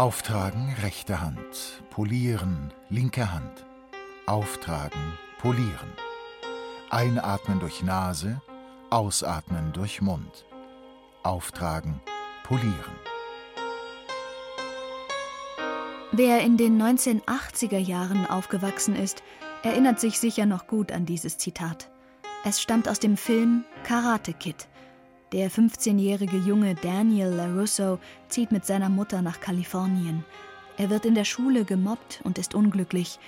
Auftragen rechte Hand, polieren linke Hand. Auftragen, polieren. Einatmen durch Nase, ausatmen durch Mund. Auftragen, polieren. Wer in den 1980er Jahren aufgewachsen ist, erinnert sich sicher noch gut an dieses Zitat. Es stammt aus dem Film Karate Kid. Der 15-jährige Junge Daniel LaRusso zieht mit seiner Mutter nach Kalifornien. Er wird in der Schule gemobbt und ist unglücklich.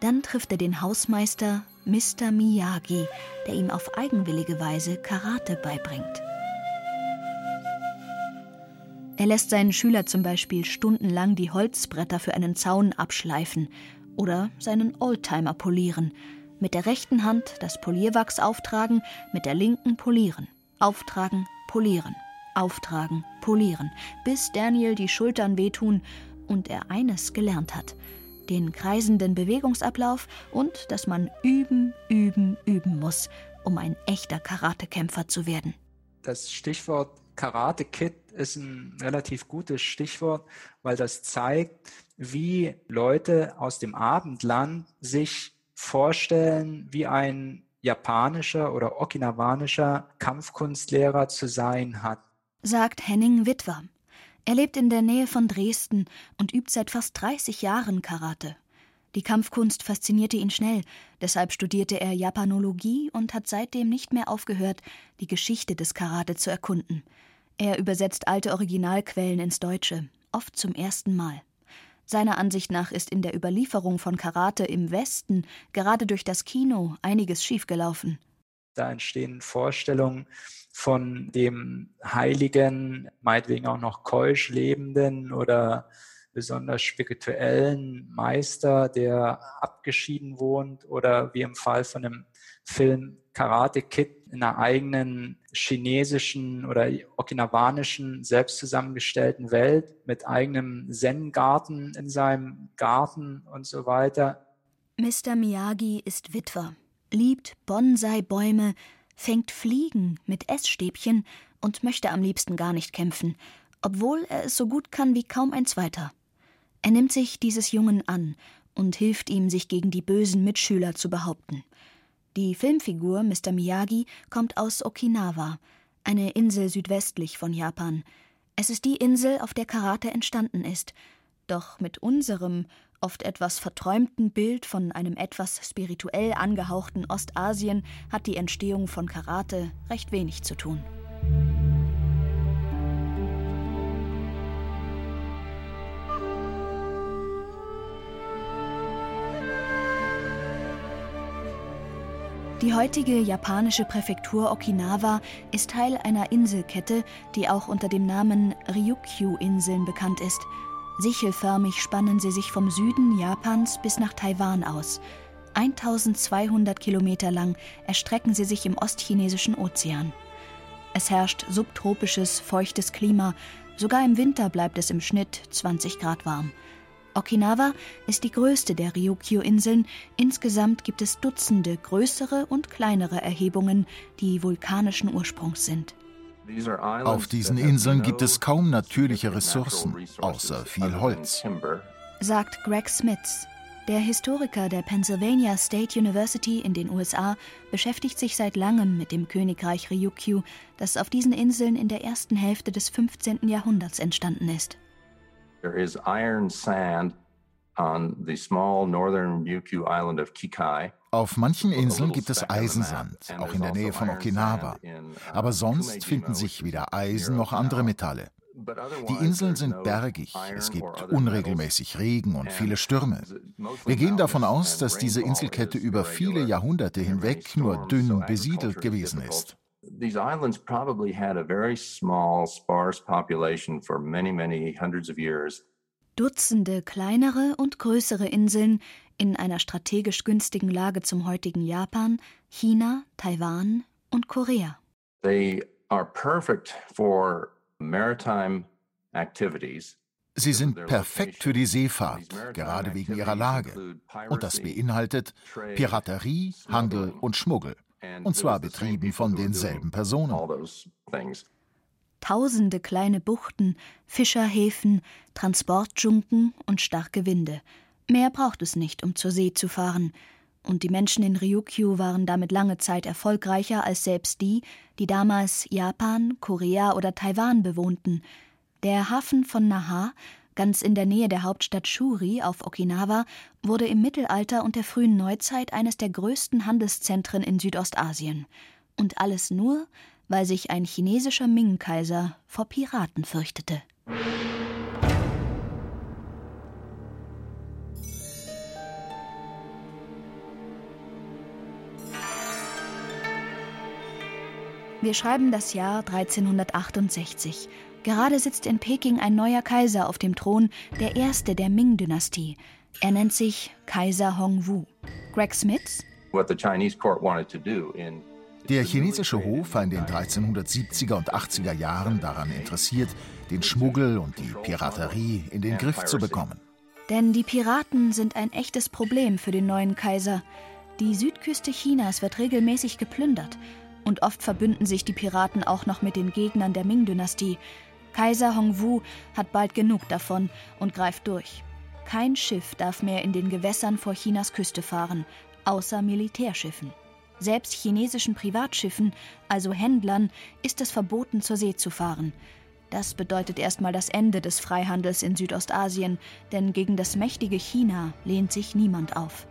Dann trifft er den Hausmeister Mr. Miyagi, der ihm auf eigenwillige Weise Karate beibringt. Er lässt seinen Schüler zum Beispiel stundenlang die Holzbretter für einen Zaun abschleifen oder seinen Oldtimer polieren – mit der rechten Hand das Polierwachs auftragen, mit der linken polieren. Auftragen, polieren. Auftragen, polieren. Bis Daniel die Schultern wehtun und er eines gelernt hat. Den kreisenden Bewegungsablauf und dass man üben, üben, üben muss, um ein echter Karatekämpfer zu werden. Das Stichwort Karate Kid ist ein relativ gutes Stichwort, weil das zeigt, wie Leute aus dem Abendland sich vorstellen, wie ein japanischer oder okinawanischer Kampfkunstlehrer zu sein hat. Sagt Henning Witwer. Er lebt in der Nähe von Dresden und übt seit fast 30 Jahren Karate. Die Kampfkunst faszinierte ihn schnell, deshalb studierte er Japanologie und hat seitdem nicht mehr aufgehört, die Geschichte des Karate zu erkunden. Er übersetzt alte Originalquellen ins Deutsche, oft zum ersten Mal. Seiner Ansicht nach ist in der Überlieferung von Karate im Westen gerade durch das Kino einiges schiefgelaufen. Da entstehen Vorstellungen von dem heiligen, meinetwegen auch noch keusch lebenden oder besonders spirituellen Meister, der abgeschieden wohnt oder wie im Fall von dem Film Karate Kid einer eigenen chinesischen oder okinawanischen selbst zusammengestellten Welt mit eigenem Zen-Garten in seinem Garten und so weiter. Mr. Miyagi ist Witwer, liebt Bonsai-Bäume, fängt Fliegen mit Essstäbchen und möchte am liebsten gar nicht kämpfen, obwohl er es so gut kann wie kaum ein zweiter. Er nimmt sich dieses Jungen an und hilft ihm, sich gegen die bösen Mitschüler zu behaupten. Die Filmfigur Mr. Miyagi kommt aus Okinawa, eine Insel südwestlich von Japan. Es ist die Insel, auf der Karate entstanden ist. Doch mit unserem, oft etwas verträumten Bild von einem etwas spirituell angehauchten Ostasien hat die Entstehung von Karate recht wenig zu tun. Die heutige japanische Präfektur Okinawa ist Teil einer Inselkette, die auch unter dem Namen Ryukyu-Inseln bekannt ist. Sichelförmig spannen sie sich vom Süden Japans bis nach Taiwan aus. 1200 Kilometer lang erstrecken sie sich im ostchinesischen Ozean. Es herrscht subtropisches, feuchtes Klima, sogar im Winter bleibt es im Schnitt 20 Grad warm. Okinawa ist die größte der Ryukyu-Inseln. Insgesamt gibt es Dutzende größere und kleinere Erhebungen, die vulkanischen Ursprungs sind. Auf diesen Inseln gibt es kaum natürliche Ressourcen, außer viel Holz, sagt Greg Smits. Der Historiker der Pennsylvania State University in den USA beschäftigt sich seit langem mit dem Königreich Ryukyu, das auf diesen Inseln in der ersten Hälfte des 15. Jahrhunderts entstanden ist. There is iron sand on the small northern Ryukyu island of Kikai. Auf manchen Inseln gibt es Eisensand, auch in der Nähe von Okinawa. Uh, Aber sonst finden sich weder Eisen noch andere Metalle. Die Inseln sind bergig, es gibt unregelmäßig Regen und viele Stürme. Wir gehen davon aus, dass diese Inselkette über viele Jahrhunderte hinweg nur dünn besiedelt gewesen ist these islands probably had a very small, sparse population for many, many hundreds of years. Dutzende kleinere und größere Inseln in einer strategisch günstigen Lage zum heutigen Japan, China, Taiwan und Korea. They are perfect for maritime activities. Sie sind perfekt für die Seefahrt, gerade wegen ihrer Lage. Und das beinhaltet Piraterie, Handel und Schmuggel und zwar betrieben von denselben Personen. Tausende kleine Buchten, Fischerhäfen, Transportdschunken und starke Winde. Mehr braucht es nicht, um zur See zu fahren. Und die Menschen in Ryukyu waren damit lange Zeit erfolgreicher als selbst die, die damals Japan, Korea oder Taiwan bewohnten. Der Hafen von Naha, ganz in der Nähe der Hauptstadt Shuri auf Okinawa, wurde im Mittelalter und der frühen Neuzeit eines der größten Handelszentren in Südostasien. Und alles nur, weil sich ein chinesischer Ming-Kaiser vor Piraten fürchtete. Wir schreiben das Jahr 1368. Gerade sitzt in Peking ein neuer Kaiser auf dem Thron, der erste der Ming-Dynastie. Er nennt sich Kaiser Hongwu. Greg Smith? Der chinesische Hof war in den 1370er und 80er Jahren daran interessiert, den Schmuggel und die Piraterie in den Griff zu bekommen. Denn die Piraten sind ein echtes Problem für den neuen Kaiser. Die Südküste Chinas wird regelmäßig geplündert und oft verbünden sich die Piraten auch noch mit den Gegnern der Ming-Dynastie. Kaiser Hongwu hat bald genug davon und greift durch. Kein Schiff darf mehr in den Gewässern vor Chinas Küste fahren, außer Militärschiffen. Selbst chinesischen Privatschiffen, also Händlern, ist es verboten, zur See zu fahren. Das bedeutet erstmal das Ende des Freihandels in Südostasien, denn gegen das mächtige China lehnt sich niemand auf.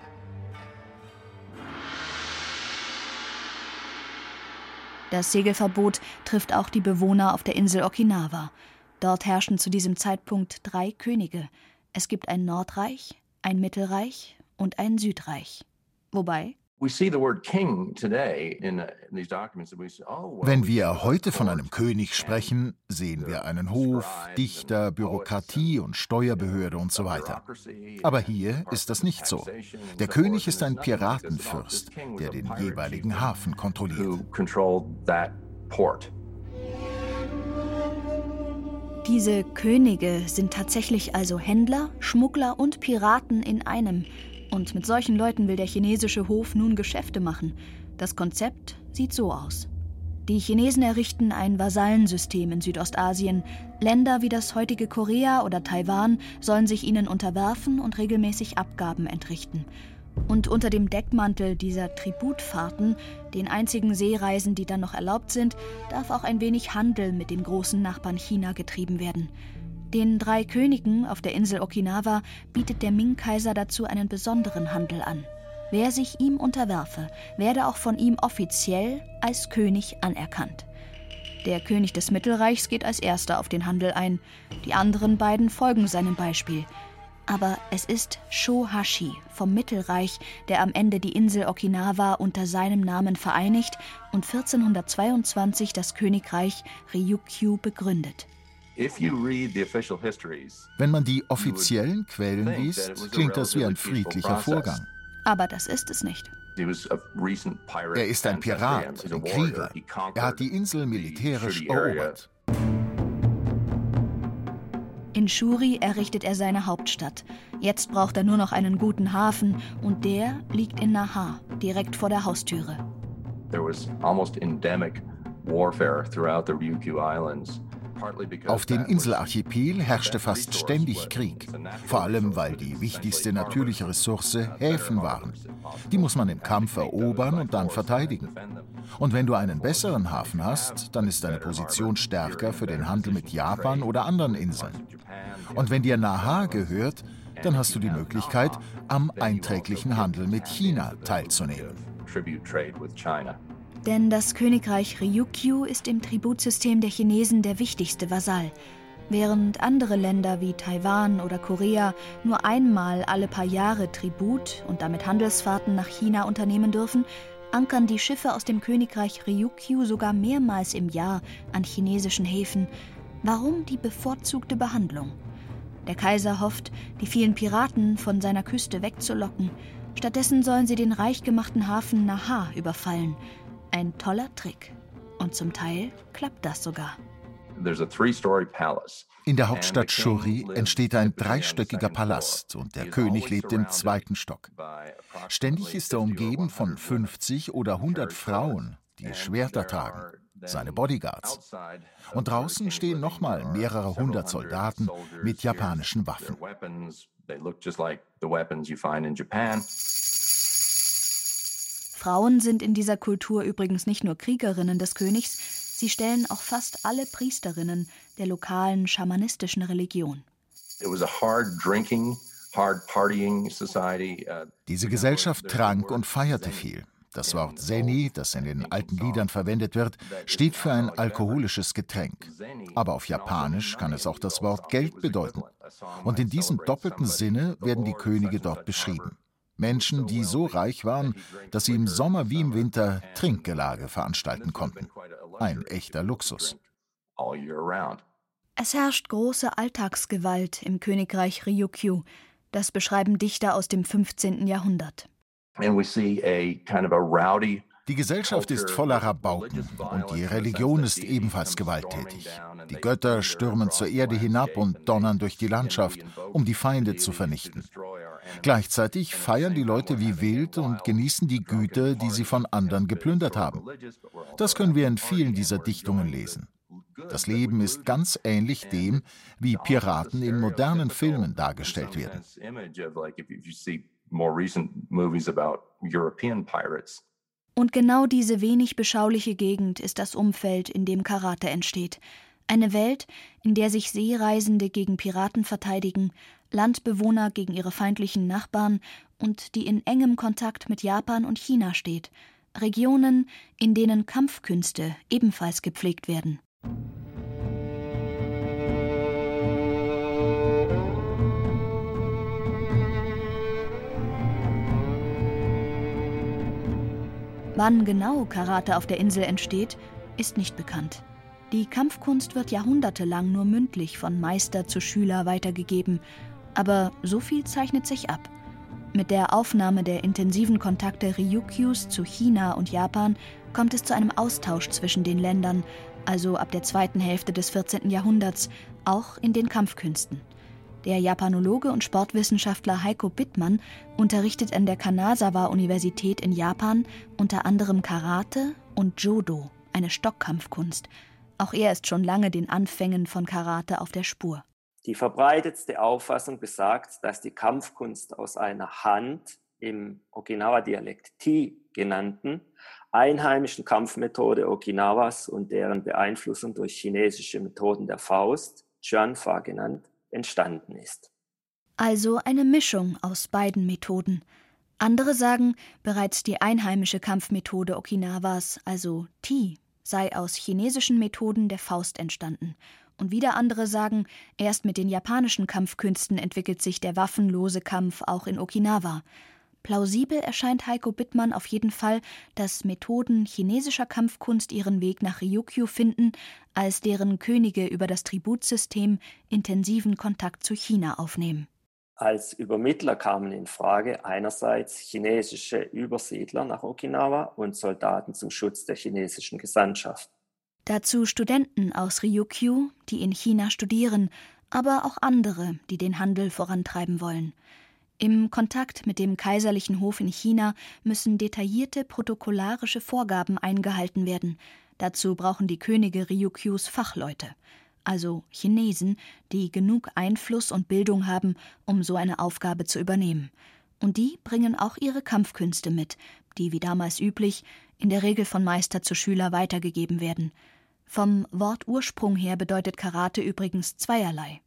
Das Segelverbot trifft auch die Bewohner auf der Insel Okinawa. Dort herrschen zu diesem Zeitpunkt drei Könige. Es gibt ein Nordreich, ein Mittelreich und ein Südreich. Wobei Wenn wir heute von einem König sprechen, sehen wir einen Hof, Dichter, Bürokratie und Steuerbehörde und so weiter. Aber hier ist das nicht so. Der König ist ein Piratenfürst, der den jeweiligen Hafen kontrolliert. Diese Könige sind tatsächlich also Händler, Schmuggler und Piraten in einem. Und mit solchen Leuten will der chinesische Hof nun Geschäfte machen. Das Konzept sieht so aus. Die Chinesen errichten ein Vasallensystem in Südostasien. Länder wie das heutige Korea oder Taiwan sollen sich ihnen unterwerfen und regelmäßig Abgaben entrichten. Und unter dem Deckmantel dieser Tributfahrten, den einzigen Seereisen, die dann noch erlaubt sind, darf auch ein wenig Handel mit dem großen Nachbarn China getrieben werden. Den drei Königen auf der Insel Okinawa bietet der Ming-Kaiser dazu einen besonderen Handel an. Wer sich ihm unterwerfe, werde auch von ihm offiziell als König anerkannt. Der König des Mittelreichs geht als erster auf den Handel ein, die anderen beiden folgen seinem Beispiel. Aber es ist Shohashi vom Mittelreich, der am Ende die Insel Okinawa unter seinem Namen vereinigt und 1422 das Königreich Ryukyu begründet. Wenn man die offiziellen Quellen liest, klingt das wie ein friedlicher Vorgang. Aber das ist es nicht. Er ist ein Pirat, ein Krieger. Er hat die Insel militärisch erobert. In Shuri errichtet er seine Hauptstadt. Jetzt braucht er nur noch einen guten Hafen und der liegt in Naha, direkt vor der Haustüre. There was almost endemic warfare throughout the Ryukyu Islands. Auf dem Inselarchipel herrschte fast ständig Krieg, vor allem weil die wichtigste natürliche Ressource Häfen waren. Die muss man im Kampf erobern und dann verteidigen. Und wenn du einen besseren Hafen hast, dann ist deine Position stärker für den Handel mit Japan oder anderen Inseln. Und wenn dir Naha gehört, dann hast du die Möglichkeit, am einträglichen Handel mit China teilzunehmen. Denn das Königreich Ryukyu ist im Tributsystem der Chinesen der wichtigste Vasall. Während andere Länder wie Taiwan oder Korea nur einmal alle paar Jahre Tribut und damit Handelsfahrten nach China unternehmen dürfen, ankern die Schiffe aus dem Königreich Ryukyu sogar mehrmals im Jahr an chinesischen Häfen. Warum die bevorzugte Behandlung? Der Kaiser hofft, die vielen Piraten von seiner Küste wegzulocken. Stattdessen sollen sie den reich gemachten Hafen Naha überfallen – ein toller Trick. Und zum Teil klappt das sogar. In der Hauptstadt Shuri entsteht ein dreistöckiger Palast und der König lebt im zweiten Stock. Ständig ist er umgeben von 50 oder 100 Frauen, die Schwerter tragen. seine Bodyguards. Und draußen stehen nochmal mehrere hundert Soldaten mit japanischen Waffen. Frauen sind in dieser Kultur übrigens nicht nur Kriegerinnen des Königs, sie stellen auch fast alle Priesterinnen der lokalen schamanistischen Religion. Diese Gesellschaft trank und feierte viel. Das Wort Seni, das in den alten Liedern verwendet wird, steht für ein alkoholisches Getränk. Aber auf Japanisch kann es auch das Wort Geld bedeuten. Und in diesem doppelten Sinne werden die Könige dort beschrieben. Menschen, die so reich waren, dass sie im Sommer wie im Winter Trinkgelage veranstalten konnten. Ein echter Luxus. Es herrscht große Alltagsgewalt im Königreich Ryukyu. Das beschreiben Dichter aus dem 15. Jahrhundert. Die Gesellschaft ist voller Rabauken und die Religion ist ebenfalls gewalttätig. Die Götter stürmen zur Erde hinab und donnern durch die Landschaft, um die Feinde zu vernichten. Gleichzeitig feiern die Leute wie wild und genießen die Güter, die sie von anderen geplündert haben. Das können wir in vielen dieser Dichtungen lesen. Das Leben ist ganz ähnlich dem, wie Piraten in modernen Filmen dargestellt werden more recent movies about European pirates. Und genau diese wenig beschauliche Gegend ist das Umfeld, in dem Karate entsteht. Eine Welt, in der sich Seereisende gegen Piraten verteidigen, Landbewohner gegen ihre feindlichen Nachbarn und die in engem Kontakt mit Japan und China steht. Regionen, in denen Kampfkünste ebenfalls gepflegt werden. Wann genau Karate auf der Insel entsteht, ist nicht bekannt. Die Kampfkunst wird jahrhundertelang nur mündlich von Meister zu Schüler weitergegeben, aber so viel zeichnet sich ab. Mit der Aufnahme der intensiven Kontakte Ryukyus zu China und Japan kommt es zu einem Austausch zwischen den Ländern, also ab der zweiten Hälfte des 14. Jahrhunderts, auch in den Kampfkünsten. Der Japanologe und Sportwissenschaftler Heiko Bittmann unterrichtet an der Kanazawa-Universität in Japan unter anderem Karate und Jodo, eine Stockkampfkunst. Auch er ist schon lange den Anfängen von Karate auf der Spur. Die verbreitetste Auffassung besagt, dass die Kampfkunst aus einer Hand im Okinawa-Dialekt Ti genannten einheimischen Kampfmethode Okinawas und deren Beeinflussung durch chinesische Methoden der Faust, Chuanfa genannt, entstanden ist. Also eine Mischung aus beiden Methoden. Andere sagen, bereits die einheimische Kampfmethode Okinawas, also Ti, sei aus chinesischen Methoden der Faust entstanden. Und wieder andere sagen, erst mit den japanischen Kampfkünsten entwickelt sich der waffenlose Kampf auch in Okinawa. Plausibel erscheint Heiko Bittmann auf jeden Fall, dass Methoden chinesischer Kampfkunst ihren Weg nach Ryukyu finden, als deren Könige über das Tributsystem intensiven Kontakt zu China aufnehmen. Als Übermittler kamen in Frage einerseits chinesische Übersiedler nach Okinawa und Soldaten zum Schutz der chinesischen Gesandtschaft. Dazu Studenten aus Ryukyu, die in China studieren, aber auch andere, die den Handel vorantreiben wollen. Im Kontakt mit dem kaiserlichen Hof in China müssen detaillierte protokollarische Vorgaben eingehalten werden. Dazu brauchen die Könige Ryukyus Fachleute, also Chinesen, die genug Einfluss und Bildung haben, um so eine Aufgabe zu übernehmen. Und die bringen auch ihre Kampfkünste mit, die wie damals üblich in der Regel von Meister zu Schüler weitergegeben werden. Vom Wortursprung her bedeutet Karate übrigens zweierlei: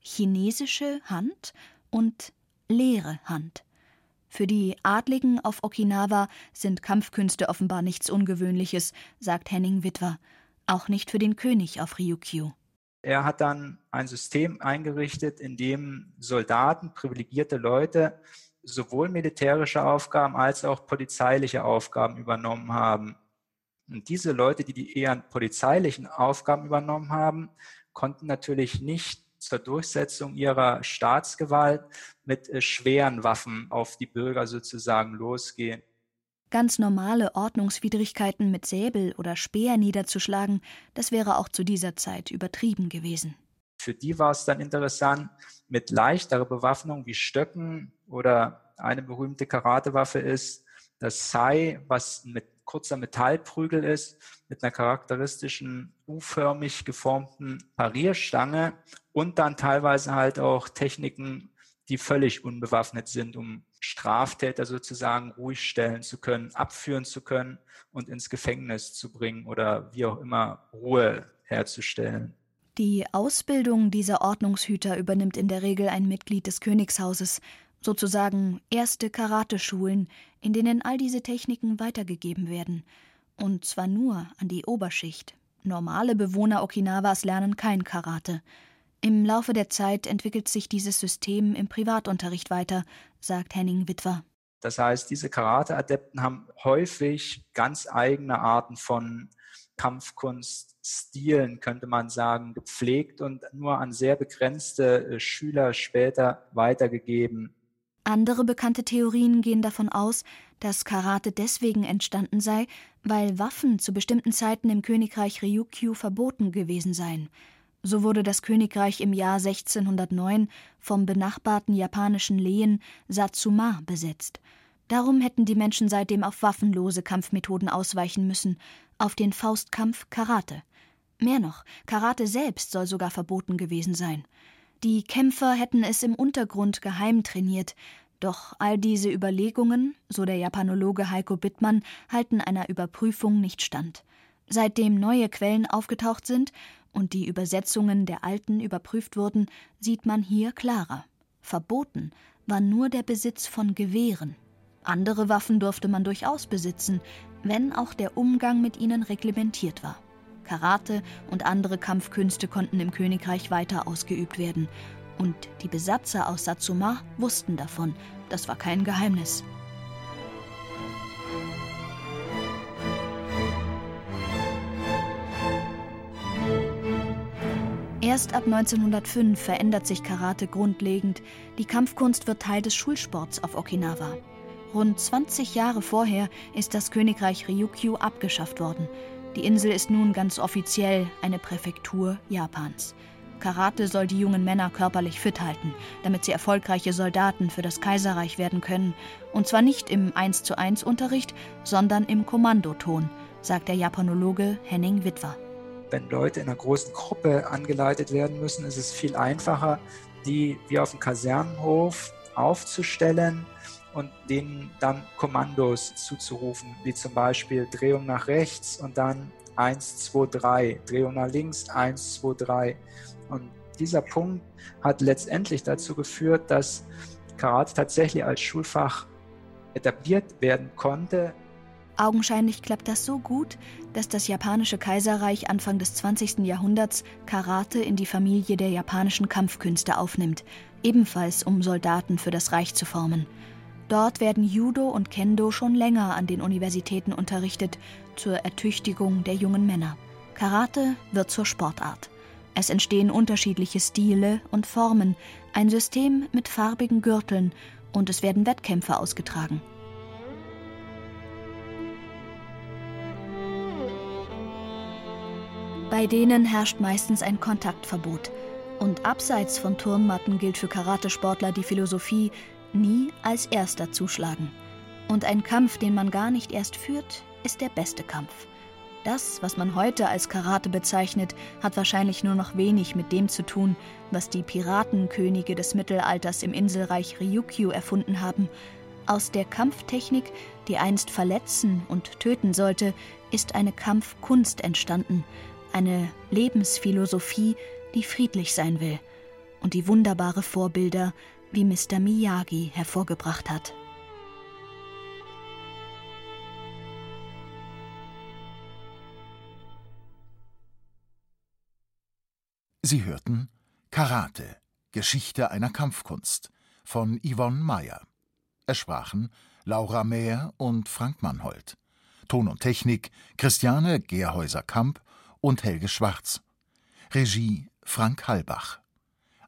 chinesische Hand und leere Hand. Für die Adligen auf Okinawa sind Kampfkünste offenbar nichts Ungewöhnliches, sagt Henning Witwer. Auch nicht für den König auf Ryukyu. Er hat dann ein System eingerichtet, in dem Soldaten, privilegierte Leute, sowohl militärische Aufgaben als auch polizeiliche Aufgaben übernommen haben. Und diese Leute, die die eher polizeilichen Aufgaben übernommen haben, konnten natürlich nicht zur Durchsetzung ihrer Staatsgewalt mit äh, schweren Waffen auf die Bürger sozusagen losgehen. Ganz normale Ordnungswidrigkeiten mit Säbel oder Speer niederzuschlagen, das wäre auch zu dieser Zeit übertrieben gewesen. Für die war es dann interessant, mit leichterer Bewaffnung wie Stöcken oder eine berühmte Karatewaffe ist das Sai, was mit kurzer Metallprügel ist mit einer charakteristischen U-förmig geformten Parierstange und dann teilweise halt auch Techniken, die völlig unbewaffnet sind, um Straftäter sozusagen ruhig stellen zu können, abführen zu können und ins Gefängnis zu bringen oder wie auch immer Ruhe herzustellen. Die Ausbildung dieser Ordnungshüter übernimmt in der Regel ein Mitglied des Königshauses, sozusagen erste Karateschulen, in denen all diese Techniken weitergegeben werden. Und zwar nur an die Oberschicht. Normale Bewohner Okinawas lernen kein Karate. Im Laufe der Zeit entwickelt sich dieses System im Privatunterricht weiter, sagt Henning Witwer. Das heißt, diese Karate-Adepten haben häufig ganz eigene Arten von Kampfkunststilen, könnte man sagen, gepflegt und nur an sehr begrenzte äh, Schüler später weitergegeben. Andere bekannte Theorien gehen davon aus, dass Karate deswegen entstanden sei, weil Waffen zu bestimmten Zeiten im Königreich Ryukyu verboten gewesen seien. So wurde das Königreich im Jahr 1609 vom benachbarten japanischen Lehen Satsuma besetzt. Darum hätten die Menschen seitdem auf waffenlose Kampfmethoden ausweichen müssen, auf den Faustkampf Karate. Mehr noch, Karate selbst soll sogar verboten gewesen sein. Die Kämpfer hätten es im Untergrund geheim trainiert, doch all diese Überlegungen, so der Japanologe Heiko Bittmann, halten einer Überprüfung nicht stand. Seitdem neue Quellen aufgetaucht sind und die Übersetzungen der alten überprüft wurden, sieht man hier klarer. Verboten war nur der Besitz von Gewehren. Andere Waffen durfte man durchaus besitzen, wenn auch der Umgang mit ihnen reglementiert war. Karate und andere Kampfkünste konnten im Königreich weiter ausgeübt werden. Und die Besatzer aus Satsuma wussten davon. Das war kein Geheimnis. Erst ab 1905 verändert sich Karate grundlegend. Die Kampfkunst wird Teil des Schulsports auf Okinawa. Rund 20 Jahre vorher ist das Königreich Ryukyu abgeschafft worden. Die Insel ist nun ganz offiziell eine Präfektur Japans. Karate soll die jungen Männer körperlich fit halten, damit sie erfolgreiche Soldaten für das Kaiserreich werden können. Und zwar nicht im 1 zu 1 Unterricht, sondern im Kommandoton, sagt der Japanologe Henning Witwer wenn Leute in einer großen Gruppe angeleitet werden müssen, ist es viel einfacher, die wie auf dem Kasernenhof aufzustellen und denen dann Kommandos zuzurufen, wie zum Beispiel Drehung nach rechts und dann 1, 2, 3, Drehung nach links, 1, 2, 3. Und dieser Punkt hat letztendlich dazu geführt, dass Karate tatsächlich als Schulfach etabliert werden konnte, Augenscheinlich klappt das so gut, dass das japanische Kaiserreich Anfang des 20. Jahrhunderts Karate in die Familie der japanischen Kampfkünste aufnimmt, ebenfalls um Soldaten für das Reich zu formen. Dort werden Judo und Kendo schon länger an den Universitäten unterrichtet, zur Ertüchtigung der jungen Männer. Karate wird zur Sportart. Es entstehen unterschiedliche Stile und Formen, ein System mit farbigen Gürteln und es werden Wettkämpfe ausgetragen. Bei denen herrscht meistens ein Kontaktverbot. Und abseits von Turnmatten gilt für Karatesportler die Philosophie, nie als Erster zuschlagen. Und ein Kampf, den man gar nicht erst führt, ist der beste Kampf. Das, was man heute als Karate bezeichnet, hat wahrscheinlich nur noch wenig mit dem zu tun, was die Piratenkönige des Mittelalters im Inselreich Ryukyu erfunden haben. Aus der Kampftechnik, die einst verletzen und töten sollte, ist eine Kampfkunst entstanden, eine Lebensphilosophie, die friedlich sein will und die wunderbare Vorbilder wie Mr. Miyagi hervorgebracht hat. Sie hörten Karate, Geschichte einer Kampfkunst von Yvonne Meyer. Es sprachen Laura Mehr und Frank Mannhold. Ton und Technik Christiane Gerhäuser-Kamp und Helge Schwarz. Regie Frank Halbach.